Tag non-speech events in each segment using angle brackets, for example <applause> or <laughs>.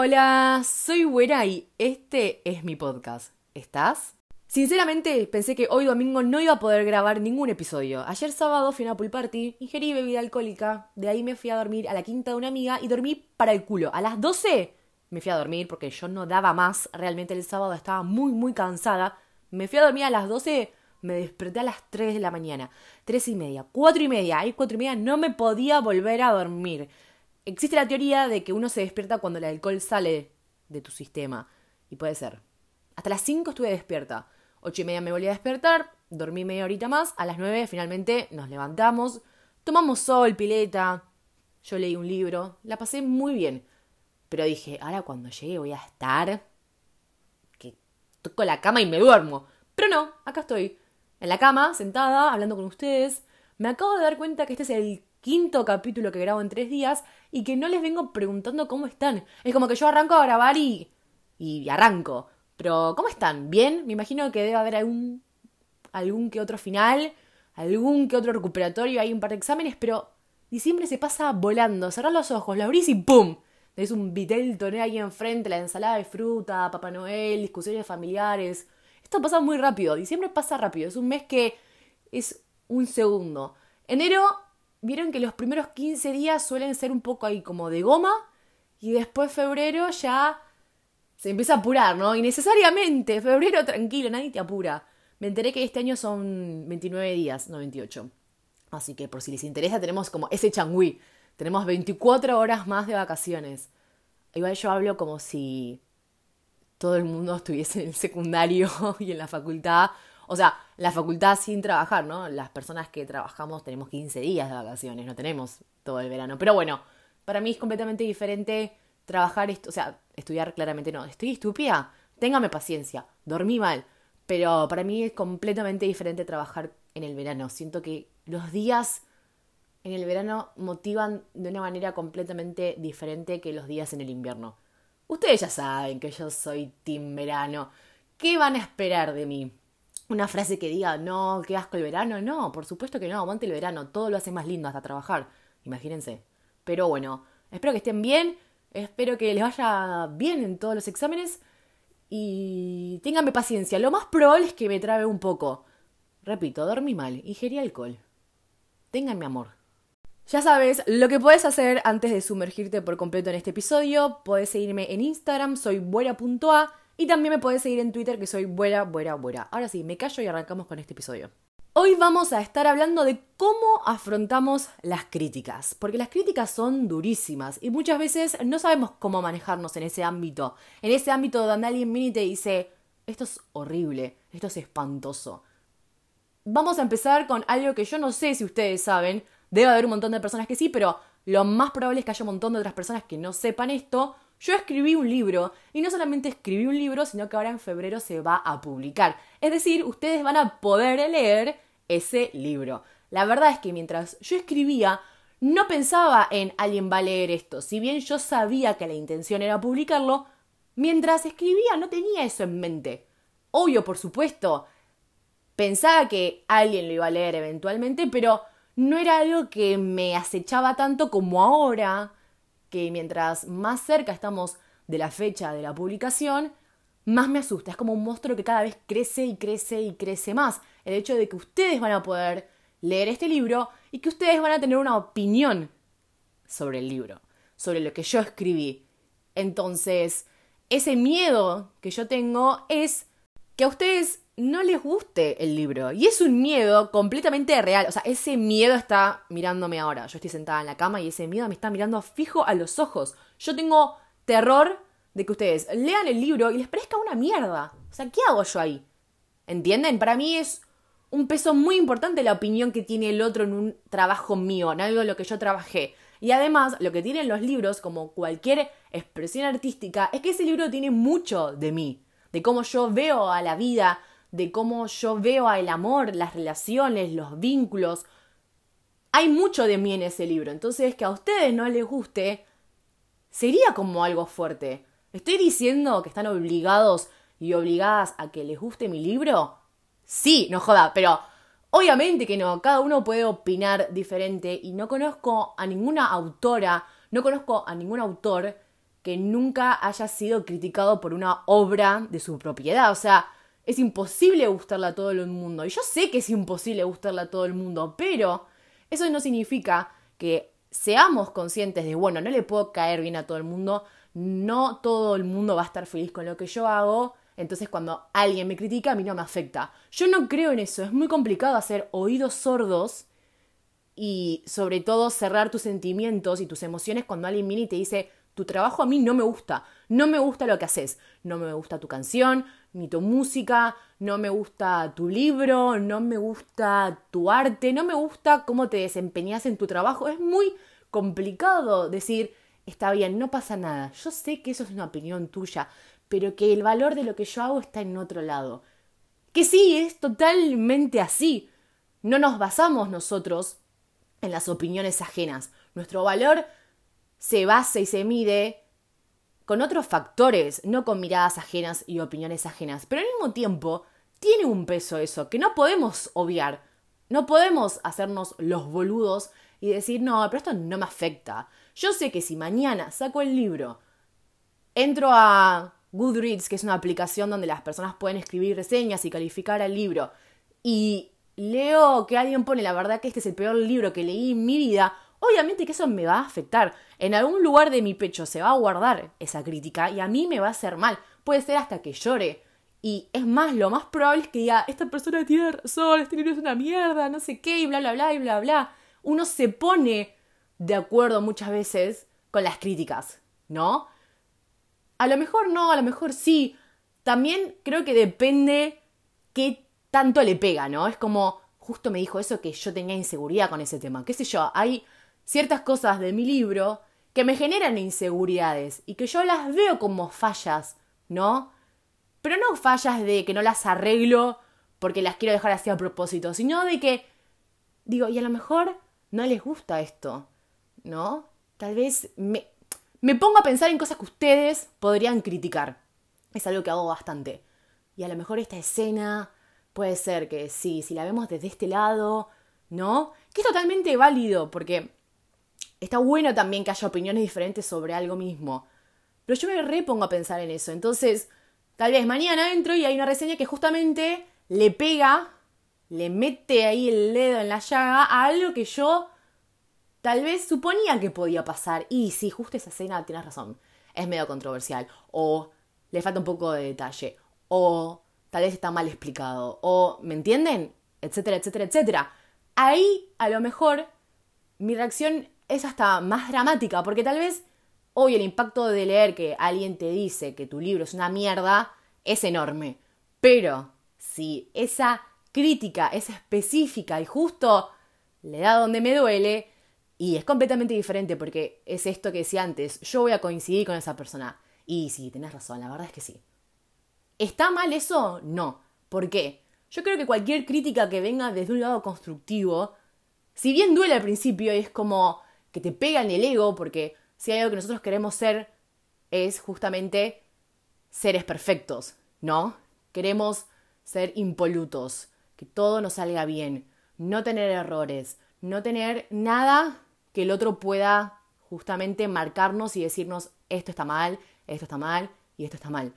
Hola, soy Güera y este es mi podcast. ¿Estás? Sinceramente, pensé que hoy domingo no iba a poder grabar ningún episodio. Ayer sábado fui a una pool party, ingerí bebida alcohólica, de ahí me fui a dormir a la quinta de una amiga y dormí para el culo. A las 12 me fui a dormir porque yo no daba más, realmente el sábado estaba muy muy cansada. Me fui a dormir a las 12, me desperté a las 3 de la mañana, 3 y media, 4 y media, ahí 4 y media no me podía volver a dormir. Existe la teoría de que uno se despierta cuando el alcohol sale de tu sistema. Y puede ser. Hasta las 5 estuve despierta. 8 y media me volví a despertar, dormí media horita más, a las 9 finalmente nos levantamos, tomamos sol, pileta, yo leí un libro, la pasé muy bien. Pero dije, ahora cuando llegue voy a estar que toco la cama y me duermo. Pero no, acá estoy, en la cama, sentada, hablando con ustedes. Me acabo de dar cuenta que este es el quinto capítulo que grabo en tres días y que no les vengo preguntando cómo están. Es como que yo arranco a grabar y. y arranco. Pero, ¿cómo están? ¿Bien? Me imagino que debe haber algún. algún que otro final, algún que otro recuperatorio, hay un par de exámenes, pero diciembre se pasa volando. Cerrar los ojos, lo abrís y ¡pum! Tenés un vitel toné ahí enfrente, la ensalada de fruta, Papá Noel, discusiones familiares. Esto pasa muy rápido. Diciembre pasa rápido. Es un mes que es un segundo. Enero vieron que los primeros 15 días suelen ser un poco ahí como de goma y después febrero ya se empieza a apurar, ¿no? Innecesariamente, febrero tranquilo, nadie te apura. Me enteré que este año son 29 días, no 28. Así que por si les interesa tenemos como ese changüí. Tenemos 24 horas más de vacaciones. Igual yo hablo como si todo el mundo estuviese en el secundario <laughs> y en la facultad o sea, la facultad sin trabajar, ¿no? Las personas que trabajamos tenemos 15 días de vacaciones, no tenemos todo el verano. Pero bueno, para mí es completamente diferente trabajar, o sea, estudiar claramente no. Estoy estúpida, téngame paciencia, dormí mal. Pero para mí es completamente diferente trabajar en el verano. Siento que los días en el verano motivan de una manera completamente diferente que los días en el invierno. Ustedes ya saben que yo soy team verano. ¿Qué van a esperar de mí? Una frase que diga, no, qué asco el verano. No, por supuesto que no, aguante el verano, todo lo hace más lindo hasta trabajar. Imagínense. Pero bueno, espero que estén bien, espero que les vaya bien en todos los exámenes y ténganme paciencia. Lo más probable es que me trabe un poco. Repito, dormí mal, ingerí alcohol. Ténganme amor. Ya sabes, lo que puedes hacer antes de sumergirte por completo en este episodio, puedes seguirme en Instagram, soy buena.a y también me puedes seguir en Twitter que soy buena, buena, buena. Ahora sí, me callo y arrancamos con este episodio. Hoy vamos a estar hablando de cómo afrontamos las críticas, porque las críticas son durísimas y muchas veces no sabemos cómo manejarnos en ese ámbito, en ese ámbito donde alguien viene y te dice, esto es horrible, esto es espantoso. Vamos a empezar con algo que yo no sé si ustedes saben, debe haber un montón de personas que sí, pero lo más probable es que haya un montón de otras personas que no sepan esto, yo escribí un libro y no solamente escribí un libro, sino que ahora en febrero se va a publicar. Es decir, ustedes van a poder leer ese libro. La verdad es que mientras yo escribía, no pensaba en alguien va a leer esto. Si bien yo sabía que la intención era publicarlo, mientras escribía no tenía eso en mente. Obvio, por supuesto, pensaba que alguien lo iba a leer eventualmente, pero no era algo que me acechaba tanto como ahora, que mientras más cerca estamos de la fecha de la publicación, más me asusta. Es como un monstruo que cada vez crece y crece y crece más. El hecho de que ustedes van a poder leer este libro y que ustedes van a tener una opinión sobre el libro, sobre lo que yo escribí. Entonces, ese miedo que yo tengo es que a ustedes no les guste el libro. Y es un miedo completamente real. O sea, ese miedo está mirándome ahora. Yo estoy sentada en la cama y ese miedo me está mirando fijo a los ojos. Yo tengo terror de que ustedes lean el libro y les parezca una mierda. O sea, ¿qué hago yo ahí? ¿Entienden? Para mí es un peso muy importante la opinión que tiene el otro en un trabajo mío, en algo en lo que yo trabajé. Y además, lo que tienen los libros, como cualquier expresión artística, es que ese libro tiene mucho de mí, de cómo yo veo a la vida, de cómo yo veo el amor, las relaciones, los vínculos. Hay mucho de mí en ese libro, entonces que a ustedes no les guste sería como algo fuerte. ¿Estoy diciendo que están obligados y obligadas a que les guste mi libro? Sí, no joda, pero obviamente que no, cada uno puede opinar diferente y no conozco a ninguna autora, no conozco a ningún autor que nunca haya sido criticado por una obra de su propiedad. O sea, es imposible gustarle a todo el mundo. Y yo sé que es imposible gustarle a todo el mundo, pero eso no significa que seamos conscientes de, bueno, no le puedo caer bien a todo el mundo, no todo el mundo va a estar feliz con lo que yo hago, entonces cuando alguien me critica a mí no me afecta. Yo no creo en eso, es muy complicado hacer oídos sordos y sobre todo cerrar tus sentimientos y tus emociones cuando alguien viene y te dice, tu trabajo a mí no me gusta, no me gusta lo que haces, no me gusta tu canción, ni tu música, no me gusta tu libro, no me gusta tu arte, no me gusta cómo te desempeñas en tu trabajo. Es muy complicado decir, está bien, no pasa nada, yo sé que eso es una opinión tuya, pero que el valor de lo que yo hago está en otro lado. Que sí, es totalmente así. No nos basamos nosotros en las opiniones ajenas. Nuestro valor se basa y se mide con otros factores, no con miradas ajenas y opiniones ajenas. Pero al mismo tiempo, tiene un peso eso, que no podemos obviar. No podemos hacernos los boludos y decir, no, pero esto no me afecta. Yo sé que si mañana saco el libro, entro a Goodreads, que es una aplicación donde las personas pueden escribir reseñas y calificar al libro, y leo que alguien pone la verdad que este es el peor libro que leí en mi vida, obviamente que eso me va a afectar. En algún lugar de mi pecho se va a guardar esa crítica y a mí me va a hacer mal. Puede ser hasta que llore. Y es más, lo más probable es que diga, esta persona tiene razón, este libro es una mierda, no sé qué, y bla, bla, bla, y bla, bla. Uno se pone de acuerdo muchas veces con las críticas, ¿no? A lo mejor no, a lo mejor sí. También creo que depende qué tanto le pega, ¿no? Es como, justo me dijo eso que yo tenía inseguridad con ese tema. ¿Qué sé yo? Hay ciertas cosas de mi libro que me generan inseguridades y que yo las veo como fallas, ¿no? Pero no fallas de que no las arreglo porque las quiero dejar así a propósito, sino de que digo, y a lo mejor no les gusta esto, ¿no? Tal vez me, me pongo a pensar en cosas que ustedes podrían criticar. Es algo que hago bastante. Y a lo mejor esta escena puede ser que sí, si la vemos desde este lado, ¿no? Que es totalmente válido, porque está bueno también que haya opiniones diferentes sobre algo mismo. Pero yo me repongo a pensar en eso. Entonces, tal vez mañana entro y hay una reseña que justamente le pega, le mete ahí el dedo en la llaga a algo que yo tal vez suponía que podía pasar. Y si justo esa escena, tienes razón, es medio controversial. O le falta un poco de detalle. O tal vez está mal explicado. O, ¿me entienden? Etcétera, etcétera, etcétera. Ahí, a lo mejor, mi reacción es hasta más dramática, porque tal vez hoy el impacto de leer que alguien te dice que tu libro es una mierda es enorme. Pero si esa crítica es específica y justo le da donde me duele, y es completamente diferente porque es esto que decía antes, yo voy a coincidir con esa persona. Y sí, tenés razón, la verdad es que sí. ¿Está mal eso? No. ¿Por qué? Yo creo que cualquier crítica que venga desde un lado constructivo, si bien duele al principio y es como, que te pega en el ego, porque si hay algo que nosotros queremos ser, es justamente seres perfectos, ¿no? Queremos ser impolutos, que todo nos salga bien, no tener errores, no tener nada que el otro pueda justamente marcarnos y decirnos esto está mal, esto está mal y esto está mal.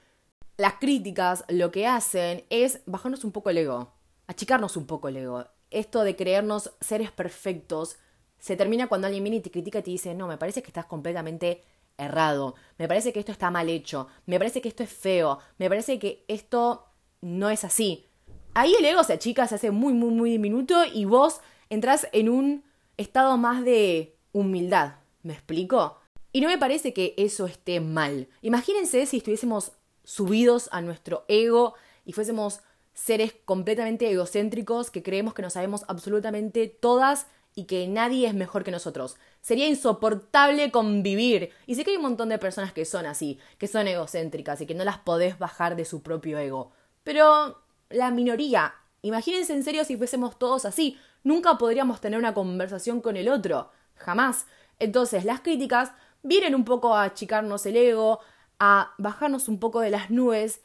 Las críticas lo que hacen es bajarnos un poco el ego, achicarnos un poco el ego. Esto de creernos seres perfectos se termina cuando alguien viene y te critica y te dice, no, me parece que estás completamente errado, me parece que esto está mal hecho, me parece que esto es feo, me parece que esto no es así. Ahí el ego se achica, se hace muy, muy, muy diminuto y vos entras en un estado más de humildad. ¿Me explico? Y no me parece que eso esté mal. Imagínense si estuviésemos subidos a nuestro ego y fuésemos seres completamente egocéntricos que creemos que no sabemos absolutamente todas y que nadie es mejor que nosotros. Sería insoportable convivir. Y sé que hay un montón de personas que son así, que son egocéntricas y que no las podés bajar de su propio ego. Pero la minoría, imagínense en serio si fuésemos todos así, nunca podríamos tener una conversación con el otro, jamás. Entonces las críticas vienen un poco a achicarnos el ego, a bajarnos un poco de las nubes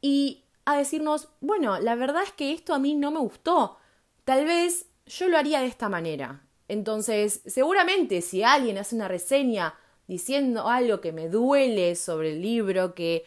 y a decirnos, bueno, la verdad es que esto a mí no me gustó. Tal vez yo lo haría de esta manera. Entonces, seguramente si alguien hace una reseña diciendo algo que me duele sobre el libro, que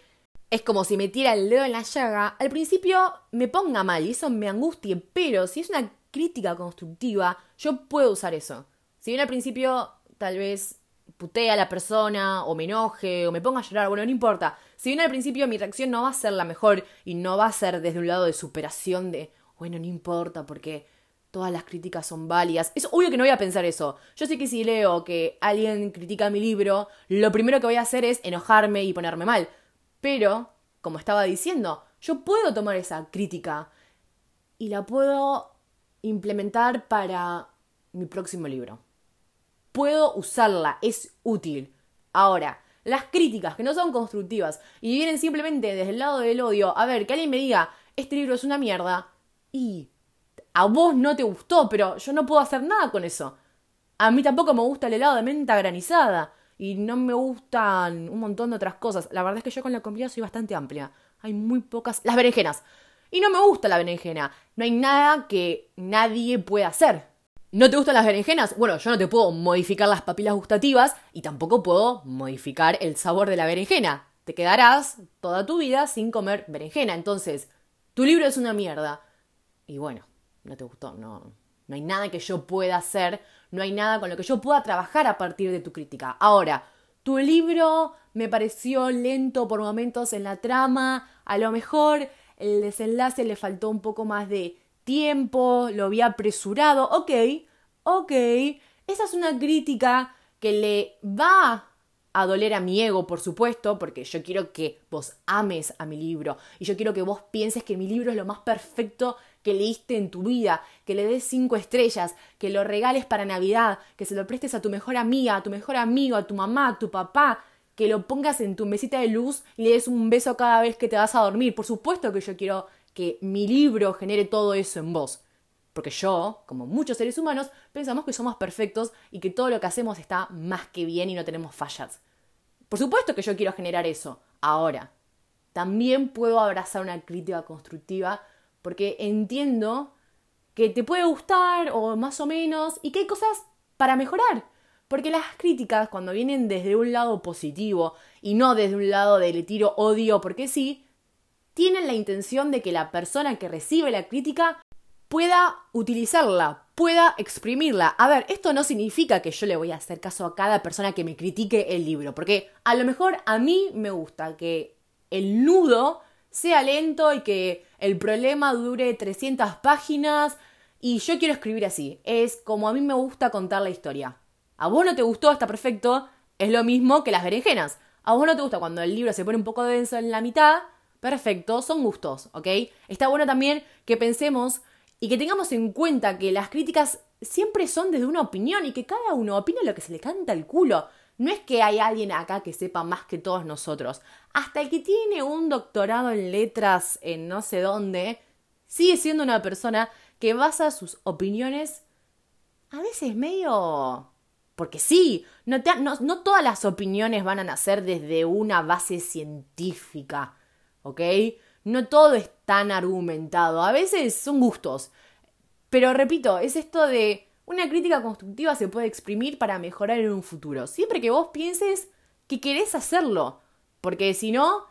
es como si me tira el dedo en la llaga, al principio me ponga mal y eso me angustie, pero si es una crítica constructiva, yo puedo usar eso. Si bien al principio tal vez putea a la persona, o me enoje, o me ponga a llorar, bueno, no importa. Si bien al principio mi reacción no va a ser la mejor y no va a ser desde un lado de superación de, bueno, no importa porque todas las críticas son válidas. Es obvio que no voy a pensar eso. Yo sé que si leo que alguien critica mi libro, lo primero que voy a hacer es enojarme y ponerme mal. Pero, como estaba diciendo, yo puedo tomar esa crítica y la puedo implementar para mi próximo libro. Puedo usarla, es útil. Ahora, las críticas que no son constructivas y vienen simplemente desde el lado del odio, a ver, que alguien me diga, este libro es una mierda, y a vos no te gustó, pero yo no puedo hacer nada con eso. A mí tampoco me gusta el helado de menta granizada y no me gustan un montón de otras cosas. La verdad es que yo con la comida soy bastante amplia. Hay muy pocas... Las berenjenas. Y no me gusta la berenjena. No hay nada que nadie pueda hacer. ¿No te gustan las berenjenas? Bueno, yo no te puedo modificar las papilas gustativas y tampoco puedo modificar el sabor de la berenjena. Te quedarás toda tu vida sin comer berenjena. Entonces, tu libro es una mierda. Y bueno, no te gustó, no, no hay nada que yo pueda hacer, no hay nada con lo que yo pueda trabajar a partir de tu crítica. Ahora, tu libro me pareció lento por momentos en la trama, a lo mejor el desenlace le faltó un poco más de tiempo, lo había apresurado, ok, ok, esa es una crítica que le va a doler a mi ego, por supuesto, porque yo quiero que vos ames a mi libro y yo quiero que vos pienses que mi libro es lo más perfecto que leíste en tu vida, que le des cinco estrellas, que lo regales para Navidad, que se lo prestes a tu mejor amiga, a tu mejor amigo, a tu mamá, a tu papá, que lo pongas en tu mesita de luz y le des un beso cada vez que te vas a dormir. Por supuesto que yo quiero que mi libro genere todo eso en vos. Porque yo, como muchos seres humanos, pensamos que somos perfectos y que todo lo que hacemos está más que bien y no tenemos fallas. Por supuesto que yo quiero generar eso. Ahora, también puedo abrazar una crítica constructiva porque entiendo que te puede gustar o más o menos y que hay cosas para mejorar. Porque las críticas, cuando vienen desde un lado positivo y no desde un lado de le tiro odio porque sí, tienen la intención de que la persona que recibe la crítica pueda utilizarla, pueda exprimirla. A ver, esto no significa que yo le voy a hacer caso a cada persona que me critique el libro, porque a lo mejor a mí me gusta que el nudo sea lento y que el problema dure 300 páginas y yo quiero escribir así. Es como a mí me gusta contar la historia. A vos no te gustó, está perfecto. Es lo mismo que las berenjenas. A vos no te gusta cuando el libro se pone un poco denso en la mitad. Perfecto, son gustos, ¿ok? Está bueno también que pensemos y que tengamos en cuenta que las críticas siempre son desde una opinión y que cada uno opina lo que se le canta al culo. No es que hay alguien acá que sepa más que todos nosotros. Hasta el que tiene un doctorado en letras en no sé dónde, sigue siendo una persona que basa sus opiniones a veces medio... Porque sí, no, no, todas las opiniones van a nacer desde una base científica, ¿ok? No todo es tan argumentado, a veces son gustos. Pero repito, es esto de una crítica constructiva se puede exprimir para mejorar en un futuro, siempre que vos pienses que querés hacerlo, porque si no,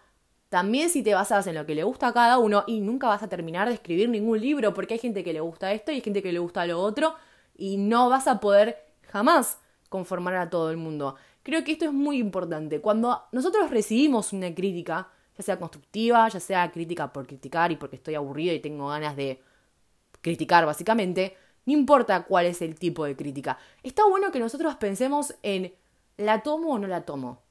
también si te basas en lo que le gusta a cada uno y nunca vas a terminar de escribir ningún libro, porque hay gente que le gusta esto y hay gente que le gusta lo otro, y no vas a poder jamás conformar a todo el mundo. Creo que esto es muy importante. Cuando nosotros recibimos una crítica, ya sea constructiva, ya sea crítica por criticar y porque estoy aburrido y tengo ganas de criticar básicamente, no importa cuál es el tipo de crítica. Está bueno que nosotros pensemos en ¿la tomo o no la tomo?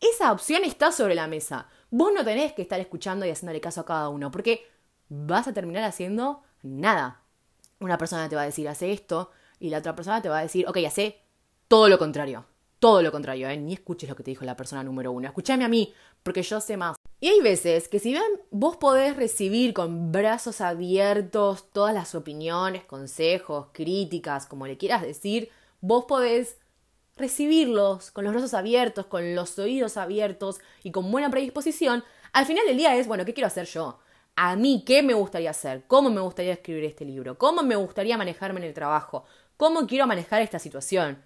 Esa opción está sobre la mesa. Vos no tenés que estar escuchando y haciéndole caso a cada uno, porque vas a terminar haciendo nada. Una persona te va a decir, hace esto, y la otra persona te va a decir, ok, hace todo lo contrario. Todo lo contrario, ¿eh? Ni escuches lo que te dijo la persona número uno. Escúchame a mí, porque yo sé más. Y hay veces que si bien vos podés recibir con brazos abiertos todas las opiniones, consejos, críticas, como le quieras decir, vos podés recibirlos con los brazos abiertos, con los oídos abiertos y con buena predisposición, al final del día es, bueno, ¿qué quiero hacer yo? A mí, ¿qué me gustaría hacer? ¿Cómo me gustaría escribir este libro? ¿Cómo me gustaría manejarme en el trabajo? ¿Cómo quiero manejar esta situación?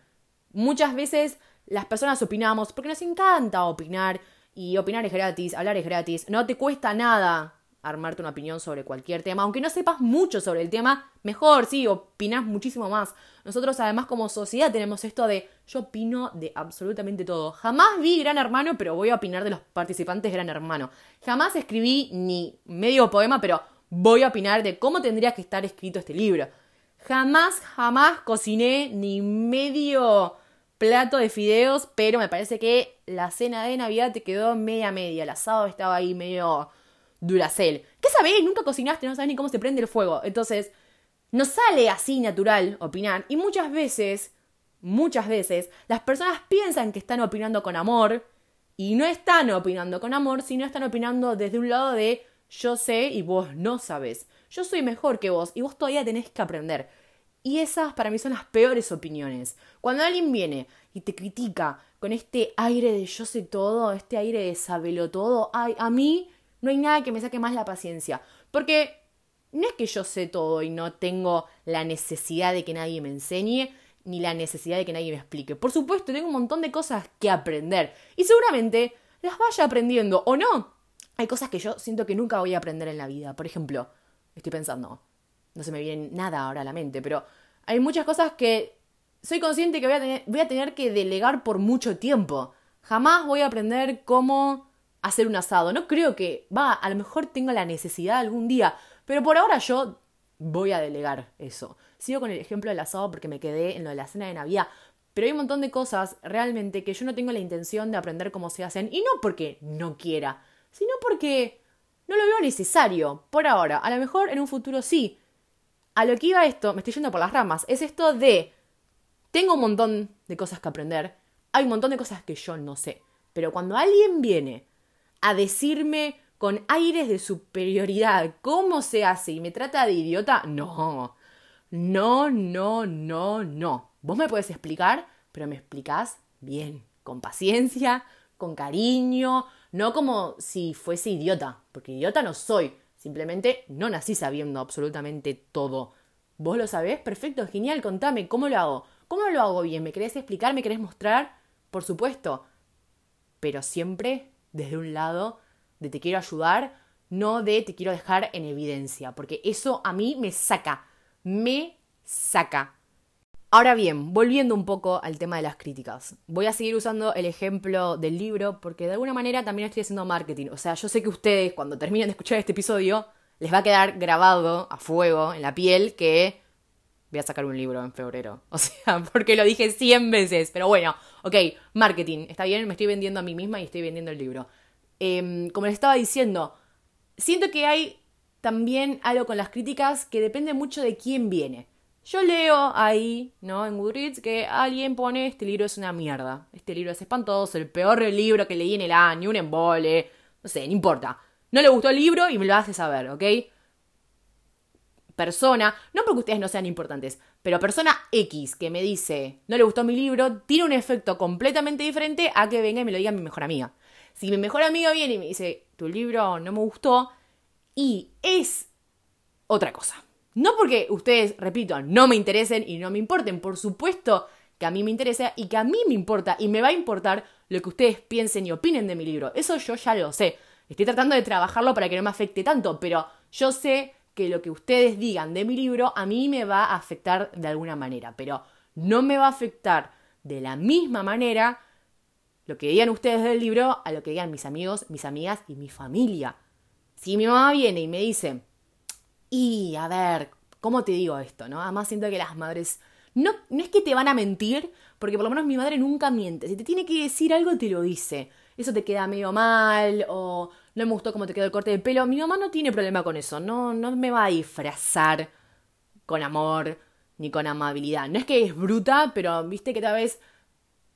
Muchas veces las personas opinamos porque nos encanta opinar y opinar es gratis, hablar es gratis, no te cuesta nada armarte una opinión sobre cualquier tema, aunque no sepas mucho sobre el tema, mejor, sí, opinas muchísimo más. Nosotros además como sociedad tenemos esto de yo opino de absolutamente todo. Jamás vi Gran Hermano, pero voy a opinar de los participantes Gran Hermano. Jamás escribí ni medio poema, pero voy a opinar de cómo tendría que estar escrito este libro. Jamás, jamás cociné ni medio plato de fideos, pero me parece que la cena de Navidad te quedó media media. El asado estaba ahí medio Duracel. ¿Qué sabés? Nunca cocinaste, no sabes ni cómo se prende el fuego. Entonces, no sale así natural opinar. Y muchas veces, muchas veces, las personas piensan que están opinando con amor y no están opinando con amor, sino están opinando desde un lado de yo sé y vos no sabes. Yo soy mejor que vos y vos todavía tenés que aprender. Y esas para mí son las peores opiniones. Cuando alguien viene y te critica con este aire de yo sé todo, este aire de sabelo todo, ay, a mí no hay nada que me saque más la paciencia. Porque no es que yo sé todo y no tengo la necesidad de que nadie me enseñe, ni la necesidad de que nadie me explique. Por supuesto, tengo un montón de cosas que aprender. Y seguramente las vaya aprendiendo o no. Hay cosas que yo siento que nunca voy a aprender en la vida. Por ejemplo, estoy pensando, no se me viene nada ahora a la mente, pero hay muchas cosas que soy consciente que voy a tener, voy a tener que delegar por mucho tiempo. Jamás voy a aprender cómo hacer un asado. No creo que, va, a lo mejor tengo la necesidad algún día, pero por ahora yo voy a delegar eso. Sigo con el ejemplo del asado porque me quedé en lo de la cena de Navidad, pero hay un montón de cosas realmente que yo no tengo la intención de aprender cómo se hacen, y no porque no quiera, sino porque no lo veo necesario, por ahora. A lo mejor en un futuro sí. A lo que iba esto, me estoy yendo por las ramas, es esto de, tengo un montón de cosas que aprender, hay un montón de cosas que yo no sé, pero cuando alguien viene a decirme con aires de superioridad cómo se hace y me trata de idiota, no. No, no, no, no. Vos me puedes explicar, pero me explicás bien, con paciencia, con cariño, no como si fuese idiota, porque idiota no soy, simplemente no nací sabiendo absolutamente todo. ¿Vos lo sabés? Perfecto, genial, contame, ¿cómo lo hago? ¿Cómo lo hago bien? ¿Me querés explicar? ¿Me querés mostrar? Por supuesto. Pero siempre desde un lado de te quiero ayudar, no de te quiero dejar en evidencia, porque eso a mí me saca, me saca. Ahora bien, volviendo un poco al tema de las críticas, voy a seguir usando el ejemplo del libro porque de alguna manera también estoy haciendo marketing. O sea, yo sé que ustedes cuando terminen de escuchar este episodio les va a quedar grabado a fuego en la piel que voy a sacar un libro en febrero. <laughs> O sea, porque lo dije 100 veces. Pero bueno, ok, marketing. Está bien, me estoy vendiendo a mí misma y estoy vendiendo el libro. Em, como les estaba diciendo, siento que hay también algo con las críticas que depende mucho de quién viene. Yo leo ahí, ¿no? En Goodreads que alguien pone este libro es una mierda. Este libro es espantoso, el peor libro que leí en el año, un embole. No sé, no importa. No le gustó el libro y me lo hace saber, ¿ok? persona, no porque ustedes no sean importantes, pero persona X que me dice, no le gustó mi libro, tiene un efecto completamente diferente a que venga y me lo diga mi mejor amiga. Si mi mejor amiga viene y me dice, tu libro no me gustó, y es otra cosa. No porque ustedes, repito, no me interesen y no me importen, por supuesto que a mí me interesa y que a mí me importa y me va a importar lo que ustedes piensen y opinen de mi libro. Eso yo ya lo sé. Estoy tratando de trabajarlo para que no me afecte tanto, pero yo sé que lo que ustedes digan de mi libro a mí me va a afectar de alguna manera, pero no me va a afectar de la misma manera lo que digan ustedes del libro a lo que digan mis amigos, mis amigas y mi familia. Si mi mamá viene y me dice, y a ver, ¿cómo te digo esto? ¿no? Además siento que las madres no, no es que te van a mentir, porque por lo menos mi madre nunca miente. Si te tiene que decir algo, te lo dice. Eso te queda medio mal o no me gustó cómo te quedó el corte de pelo. Mi mamá no tiene problema con eso, no, no me va a disfrazar con amor ni con amabilidad. No es que es bruta, pero viste que tal vez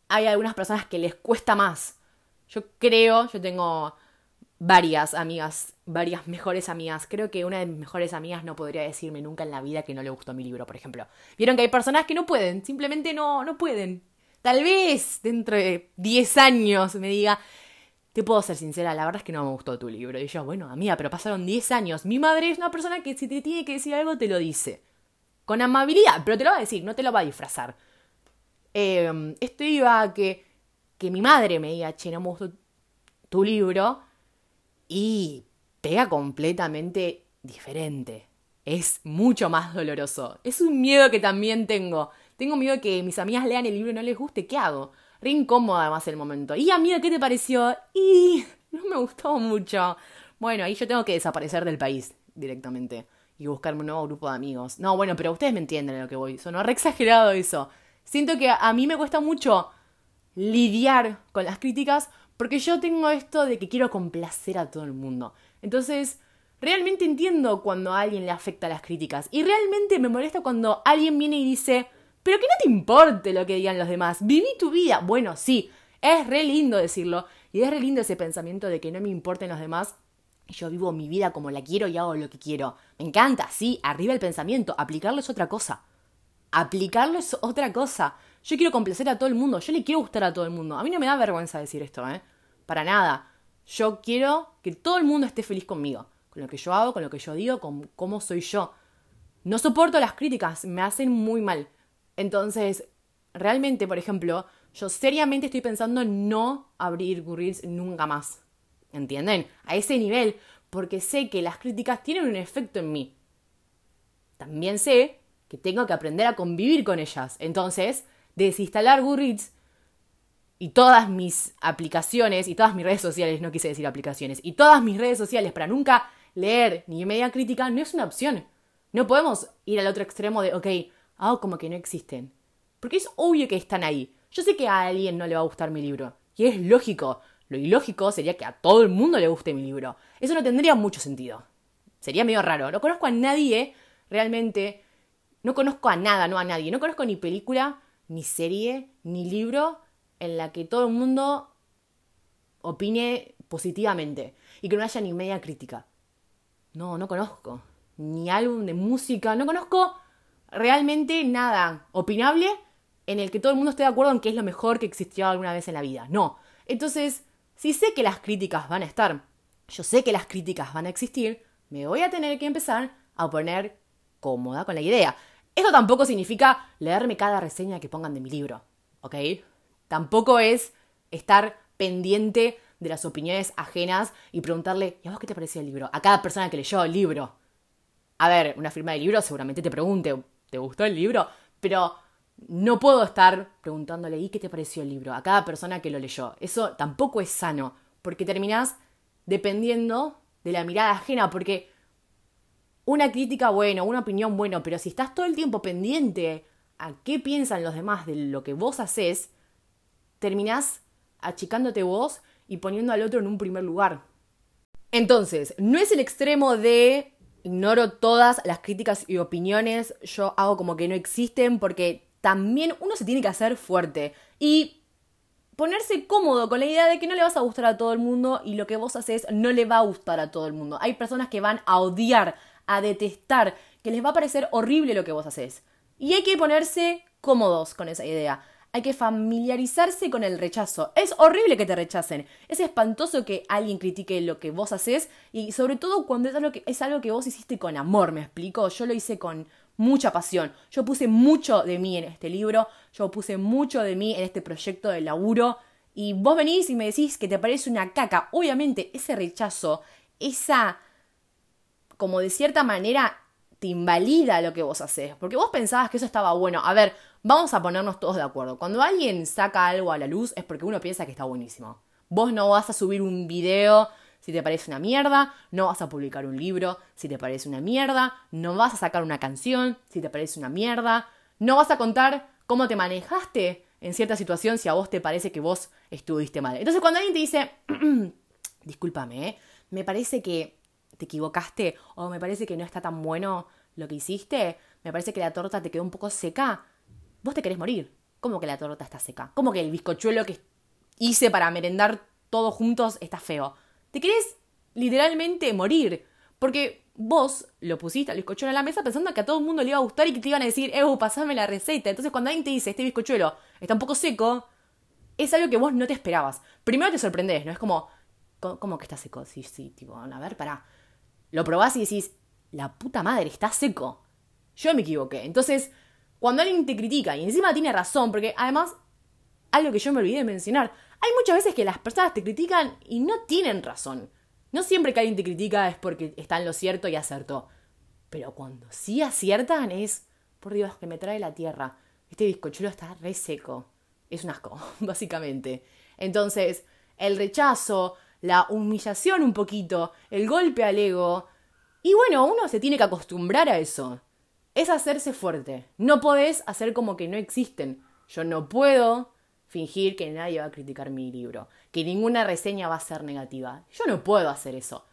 hay algunas personas que les cuesta más. Yo creo, yo tengo varias amigas, varias mejores amigas. Creo que una de mis mejores amigas no podría decirme nunca en la vida que no le gustó mi libro, por ejemplo. Vieron que hay personas que no pueden, simplemente no, no pueden. Tal vez dentro de 10 años me diga, te puedo ser sincera, la verdad es que no me gustó tu libro. Y yo, bueno, amiga, pero pasaron 10 años. Mi madre es una persona que si te tiene que decir algo, te lo dice. Con amabilidad, pero te lo va a decir, no te lo va a disfrazar. Eh, esto iba a que que mi madre me diga, che, no me gustó tu libro, y pega completamente diferente. Es mucho más doloroso. Es un miedo que también tengo. Tengo miedo de que mis amigas lean el libro y no les guste. ¿Qué hago? Re incómodo además el momento. Y amiga, ¿qué te pareció? Y <laughs> no me gustó mucho. Bueno, ahí yo tengo que desaparecer del país directamente y buscarme un nuevo grupo de amigos. No, bueno, pero ustedes me entienden a lo que voy. Sonó re exagerado eso. Siento que a mí me cuesta mucho lidiar con las críticas porque yo tengo esto de que quiero complacer a todo el mundo. Entonces, realmente entiendo cuando a alguien le afecta las críticas. Y realmente me molesta cuando alguien viene y dice, pero que no te importe lo que digan los demás. Viví tu vida. Bueno, sí, es re lindo decirlo. Y es re lindo ese pensamiento de que no me importen los demás. Yo vivo mi vida como la quiero y hago lo que quiero. Me encanta, sí, arriba el pensamiento. Aplicarlo es otra cosa. Aplicarlo es otra cosa. Yo quiero complacer a todo el mundo. Yo le quiero gustar a todo el mundo. A mí no me da vergüenza decir esto, ¿eh? Para nada. Yo quiero que todo el mundo esté feliz conmigo. Con lo que yo hago, con lo que yo digo, con cómo soy yo. No soporto las críticas. Me hacen muy mal. Entonces, realmente, por ejemplo, yo seriamente estoy pensando en no abrir Goodreads nunca más. ¿Entienden? A ese nivel, porque sé que las críticas tienen un efecto en mí. También sé que tengo que aprender a convivir con ellas. Entonces, desinstalar Goodreads y todas mis aplicaciones y todas mis redes sociales, no quise decir aplicaciones, y todas mis redes sociales para nunca leer ni media crítica no es una opción. No podemos ir al otro extremo de, ok, hago como que no existen. Porque es obvio que están ahí. Yo sé que a alguien no le va a gustar mi libro. Y es lógico. Lo ilógico sería que a todo el mundo le guste mi libro. Eso no tendría mucho sentido. Sería medio raro. No conozco a nadie realmente. No conozco a nada, no a nadie. No conozco ni película, ni serie, ni libro en la que todo el mundo opine positivamente y que no haya ni media crítica. No, no conozco. Ni álbum de música. No conozco realmente nada opinable en el que todo el mundo esté de acuerdo en que es lo mejor que existió alguna vez en la vida. No. Entonces, si sé que las críticas van a estar, yo sé que las críticas van a existir, me voy a tener que empezar a poner cómoda con la idea. Esto tampoco significa leerme cada reseña que pongan de mi libro, ¿ok? Tampoco es estar pendiente de las opiniones ajenas y preguntarle, ¿y a vos qué te pareció el libro? A cada persona que leyó el libro. A ver, una firma de libro seguramente te pregunte, ¿te gustó el libro? Pero no puedo estar preguntándole, ¿y qué te pareció el libro? A cada persona que lo leyó. Eso tampoco es sano, porque terminás dependiendo de la mirada ajena, porque una crítica, bueno, una opinión, bueno, pero si estás todo el tiempo pendiente a qué piensan los demás de lo que vos haces, terminás achicándote vos y poniendo al otro en un primer lugar. Entonces, no es el extremo de ignoro todas las críticas y opiniones, yo hago como que no existen porque también uno se tiene que hacer fuerte y ponerse cómodo con la idea de que no le vas a gustar a todo el mundo y lo que vos haces no le va a gustar a todo el mundo. Hay personas que van a odiar, a detestar, que les va a parecer horrible lo que vos haces. Y hay que ponerse cómodos con esa idea. Hay que familiarizarse con el rechazo. Es horrible que te rechacen. Es espantoso que alguien critique lo que vos haces y sobre todo cuando es algo que, es algo que vos hiciste con amor, ¿me explico? Yo lo hice con mucha pasión. Yo puse mucho de mí en este libro, yo puse mucho de mí en este proyecto de laburo y vos venís y me decís que te parece una caca. Obviamente ese rechazo, esa como de cierta manera te invalida lo que vos haces, porque vos pensabas que eso estaba bueno. A ver, vamos a ponernos todos de acuerdo. Cuando alguien saca algo a la luz es porque uno piensa que está buenísimo. Vos no vas a subir un video si te parece una mierda, no vas a publicar un libro si te parece una mierda, no vas a sacar una canción si te parece una mierda, no vas a contar cómo te manejaste en cierta situación si a vos te parece que vos estuviste mal. Entonces cuando alguien te dice, <clears throat> discúlpame, ¿eh? me parece que te equivocaste o me parece que no está tan bueno lo que hiciste, me parece que la torta te quedó un poco seca, vos te querés morir. ¿Cómo que la torta está seca? ¿Cómo que el bizcochuelo que hice para merendar todos juntos está feo? Te querés literalmente morir. Porque vos lo pusiste al bizcochuelo en la mesa pensando que a todo el mundo le iba a gustar y que te iban a decir, eh, pasame la receta. Entonces cuando alguien te dice, este bizcochuelo está un poco seco, es algo que vos no te esperabas. Primero te sorprendés, ¿no? Es como, ¿cómo que está seco? Sí, sí, tipo, a ver, pará lo probás y decís, la puta madre, está seco. Yo me equivoqué. Entonces, cuando alguien te critica y encima tiene razón, porque además, algo que yo me olvidé de mencionar, hay muchas veces que las personas te critican y no tienen razón. No siempre que alguien te critica es porque está en lo cierto y acertó. Pero cuando sí aciertan es, por Dios, que me trae la tierra. Este bizcochuelo está re seco. Es un asco, <laughs> básicamente. Entonces, el rechazo, la humillación un poquito, el golpe al ego. Y bueno, uno se tiene que acostumbrar a eso. Es hacerse fuerte. No podés hacer como que no existen. Yo no puedo fingir que nadie va a criticar mi libro, que ninguna reseña va a ser negativa. Yo no puedo hacer eso.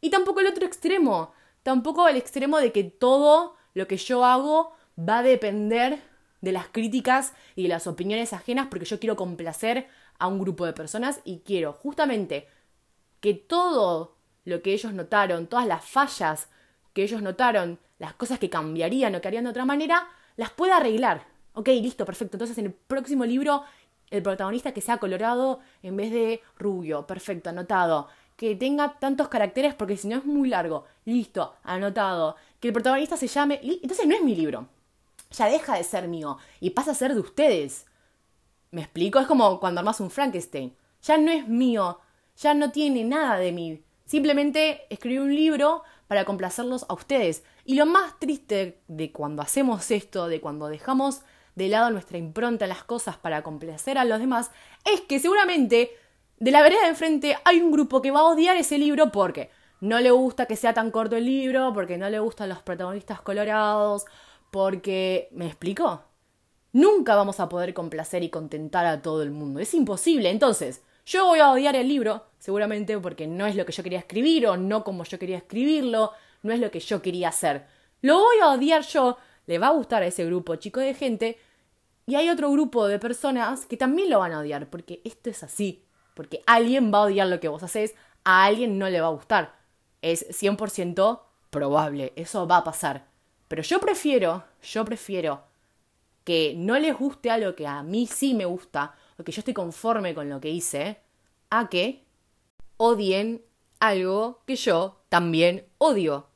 Y tampoco el otro extremo, tampoco el extremo de que todo lo que yo hago va a depender de las críticas y de las opiniones ajenas porque yo quiero complacer a un grupo de personas y quiero justamente que todo lo que ellos notaron, todas las fallas que ellos notaron, las cosas que cambiarían o que harían de otra manera, las pueda arreglar. Ok, listo, perfecto. Entonces en el próximo libro el protagonista que sea colorado en vez de rubio, perfecto, anotado. Que tenga tantos caracteres porque si no es muy largo, listo, anotado. Que el protagonista se llame... Entonces no es mi libro. Ya deja de ser mío y pasa a ser de ustedes. ¿Me explico? Es como cuando armas un Frankenstein. Ya no es mío, ya no tiene nada de mí. Simplemente escribí un libro para complacerlos a ustedes. Y lo más triste de cuando hacemos esto, de cuando dejamos de lado nuestra impronta en las cosas para complacer a los demás, es que seguramente de la vereda de enfrente hay un grupo que va a odiar ese libro porque no le gusta que sea tan corto el libro, porque no le gustan los protagonistas colorados, porque... ¿Me explico? Nunca vamos a poder complacer y contentar a todo el mundo. Es imposible. Entonces, yo voy a odiar el libro, seguramente porque no es lo que yo quería escribir o no como yo quería escribirlo, no es lo que yo quería hacer. Lo voy a odiar yo, le va a gustar a ese grupo chico de gente, y hay otro grupo de personas que también lo van a odiar, porque esto es así, porque alguien va a odiar lo que vos haces, a alguien no le va a gustar. Es 100% probable, eso va a pasar. Pero yo prefiero, yo prefiero que no les guste algo que a mí sí me gusta, o que yo estoy conforme con lo que hice, a que odien algo que yo también odio.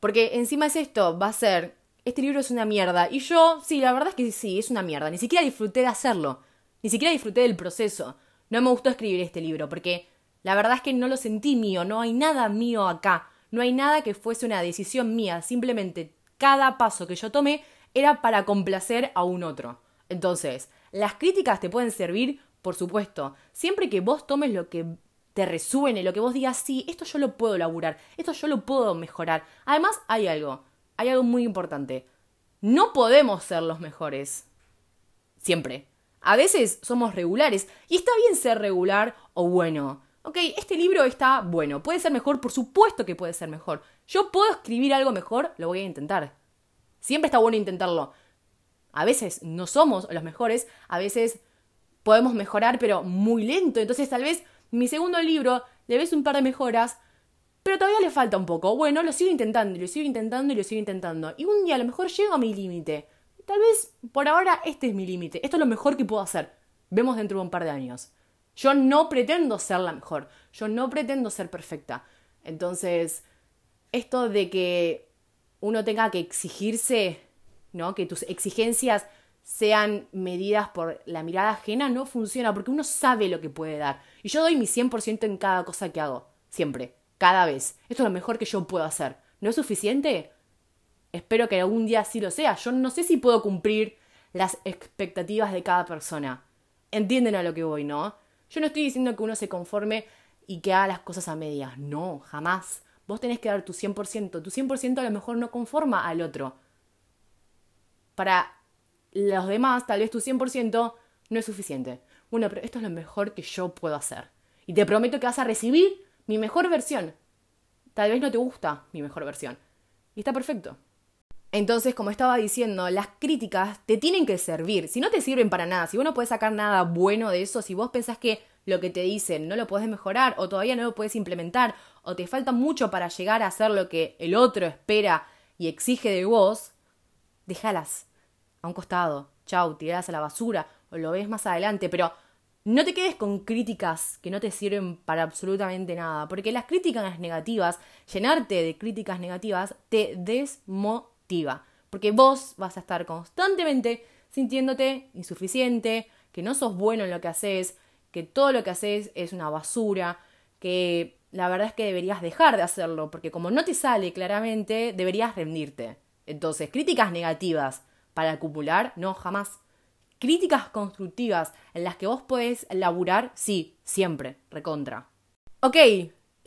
Porque encima es esto, va a ser, este libro es una mierda. Y yo, sí, la verdad es que sí, es una mierda. Ni siquiera disfruté de hacerlo. Ni siquiera disfruté del proceso. No me gustó escribir este libro, porque la verdad es que no lo sentí mío, no hay nada mío acá. No hay nada que fuese una decisión mía. Simplemente cada paso que yo tomé era para complacer a un otro. Entonces, las críticas te pueden servir, por supuesto, siempre que vos tomes lo que te resuene, lo que vos digas, sí, esto yo lo puedo laburar, esto yo lo puedo mejorar. Además, hay algo, hay algo muy importante. No podemos ser los mejores. Siempre. A veces somos regulares, y está bien ser regular o bueno. Ok, este libro está bueno, puede ser mejor, por supuesto que puede ser mejor. Yo puedo escribir algo mejor, lo voy a intentar. Siempre está bueno intentarlo. A veces no somos los mejores, a veces podemos mejorar, pero muy lento. Entonces tal vez mi segundo libro le ves un par de mejoras, pero todavía le falta un poco. Bueno, lo sigo intentando, y lo sigo intentando y lo sigo intentando. Y un día a lo mejor llego a mi límite. Tal vez por ahora este es mi límite. Esto es lo mejor que puedo hacer. Vemos dentro de un par de años. Yo no pretendo ser la mejor. Yo no pretendo ser perfecta. Entonces, esto de que uno tenga que exigirse, ¿no? Que tus exigencias sean medidas por la mirada ajena no funciona porque uno sabe lo que puede dar. Y yo doy mi 100% en cada cosa que hago, siempre, cada vez. Esto es lo mejor que yo puedo hacer. ¿No es suficiente? Espero que algún día sí lo sea. Yo no sé si puedo cumplir las expectativas de cada persona. Entienden a lo que voy, ¿no? Yo no estoy diciendo que uno se conforme y que haga las cosas a medias. No, jamás. Vos tenés que dar tu 100%. Tu 100% a lo mejor no conforma al otro. Para los demás, tal vez tu 100% no es suficiente. Bueno, pero esto es lo mejor que yo puedo hacer. Y te prometo que vas a recibir mi mejor versión. Tal vez no te gusta mi mejor versión. Y está perfecto. Entonces, como estaba diciendo, las críticas te tienen que servir. Si no te sirven para nada, si vos no puedes sacar nada bueno de eso, si vos pensás que lo que te dicen no lo puedes mejorar o todavía no lo puedes implementar o te falta mucho para llegar a hacer lo que el otro espera y exige de vos, déjalas a un costado. Chau, tiradas a la basura o lo ves más adelante, pero no te quedes con críticas que no te sirven para absolutamente nada, porque las críticas negativas, llenarte de críticas negativas, te desmotiva, porque vos vas a estar constantemente sintiéndote insuficiente, que no sos bueno en lo que haces, que todo lo que haces es una basura, que la verdad es que deberías dejar de hacerlo, porque como no te sale claramente, deberías rendirte. Entonces, críticas negativas para acumular, no, jamás. Críticas constructivas en las que vos podés laburar, sí, siempre, recontra. Ok,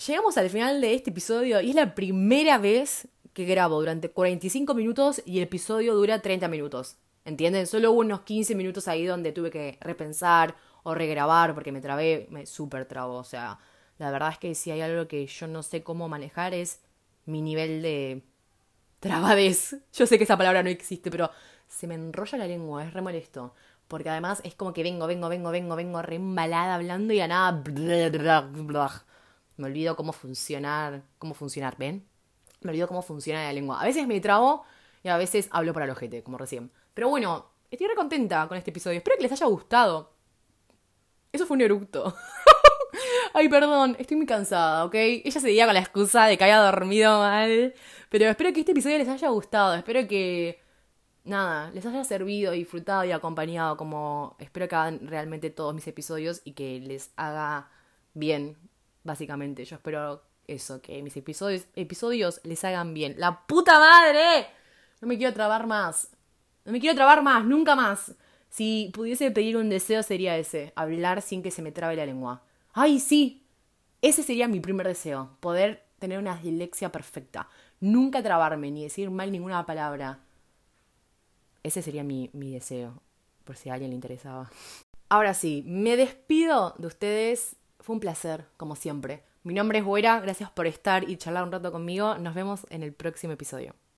llegamos al final de este episodio y es la primera vez que grabo durante 45 minutos y el episodio dura 30 minutos. ¿Entienden? Solo hubo unos 15 minutos ahí donde tuve que repensar o regrabar porque me trabé, me súper trabo. O sea, la verdad es que si hay algo que yo no sé cómo manejar es mi nivel de trabadez. Yo sé que esa palabra no existe, pero se me enrolla la lengua, es re molesto. Porque además es como que vengo, vengo, vengo, vengo, vengo re embalada hablando y a nada. Me olvido cómo funcionar. ¿Cómo funcionar? ¿Ven? Me olvido cómo funciona la lengua. A veces me trabo y a veces hablo para el ojete, como recién. Pero bueno, estoy re contenta con este episodio. Espero que les haya gustado. Eso fue un eructo. <laughs> Ay, perdón, estoy muy cansada, ¿ok? Ella se con la excusa de que haya dormido mal. Pero espero que este episodio les haya gustado. Espero que, nada, les haya servido, disfrutado y acompañado como espero que hagan realmente todos mis episodios y que les haga bien, básicamente. Yo espero eso, que mis episodios, episodios les hagan bien. ¡La puta madre! No me quiero trabar más. No me quiero trabar más, nunca más. Si pudiese pedir un deseo sería ese, hablar sin que se me trabe la lengua. ¡Ay, sí! Ese sería mi primer deseo, poder tener una dislexia perfecta. Nunca trabarme ni decir mal ninguna palabra. Ese sería mi, mi deseo, por si a alguien le interesaba. Ahora sí, me despido de ustedes. Fue un placer, como siempre. Mi nombre es Buera, gracias por estar y charlar un rato conmigo. Nos vemos en el próximo episodio.